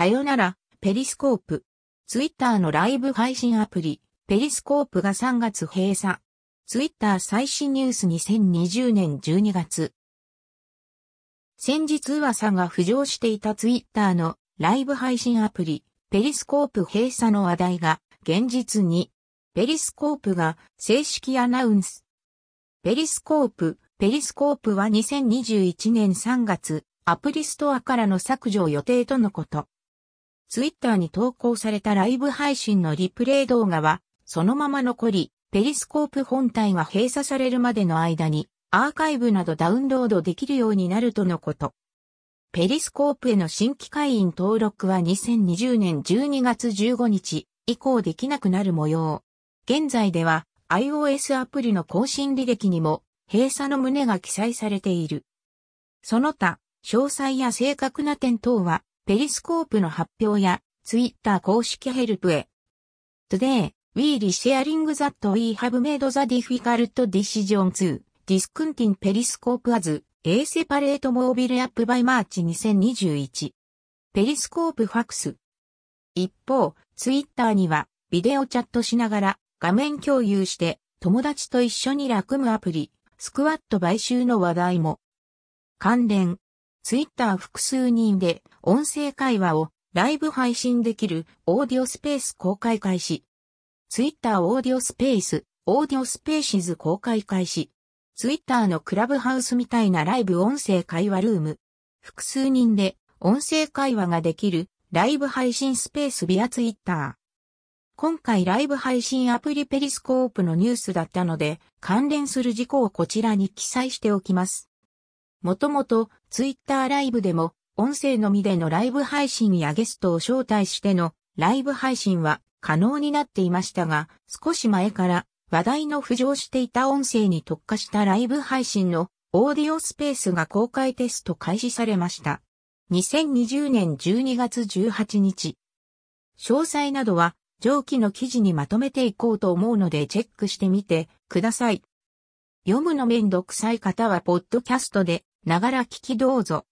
さよなら、ペリスコープ。ツイッターのライブ配信アプリ、ペリスコープが3月閉鎖。ツイッター最新ニュース2020年12月。先日噂が浮上していたツイッターのライブ配信アプリ、ペリスコープ閉鎖の話題が現実に、ペリスコープが正式アナウンス。ペリスコープ、ペリスコープは2021年3月、アプリストアからの削除予定とのこと。ツイッターに投稿されたライブ配信のリプレイ動画は、そのまま残り、ペリスコープ本体が閉鎖されるまでの間に、アーカイブなどダウンロードできるようになるとのこと。ペリスコープへの新規会員登録は2020年12月15日以降できなくなる模様。現在では iOS アプリの更新履歴にも閉鎖の旨が記載されている。その他、詳細や正確な点等は、ペリスコープの発表や、ツイッター公式ヘルプへ。Today, we r e sharing that we have made the difficult decision to discontinue Periscope as a separate mobile app by March 2021. ペリスコープファクス。一方、ツイッターには、ビデオチャットしながら、画面共有して、友達と一緒に楽むアプリ、Squad 買収の話題も。関連。ツイッター複数人で音声会話をライブ配信できるオーディオスペース公開開始。ツイッターオーディオスペース、 Audio Spaces 公開開始。ツイッターのクラブハウスみたいなライブ音声会話ルーム。複数人で音声会話ができるライブ配信スペース via ツイッター。今回ライブ配信アプリペリスコープのニュースだったので、関連する事項をこちらに記載しておきます。もともと、ツイッターライブでも、音声のみでのライブ配信やゲストを招待してのライブ配信は可能になっていましたが、少し前から話題の浮上していた音声に特化したライブ配信のオーディオスペースが公開テスト開始されました。2020年12月18日。詳細などは上記の記事にまとめていこうと思うのでチェックしてみてください。読むのめんどくさい方はポッドキャストでながら聞きどうぞ。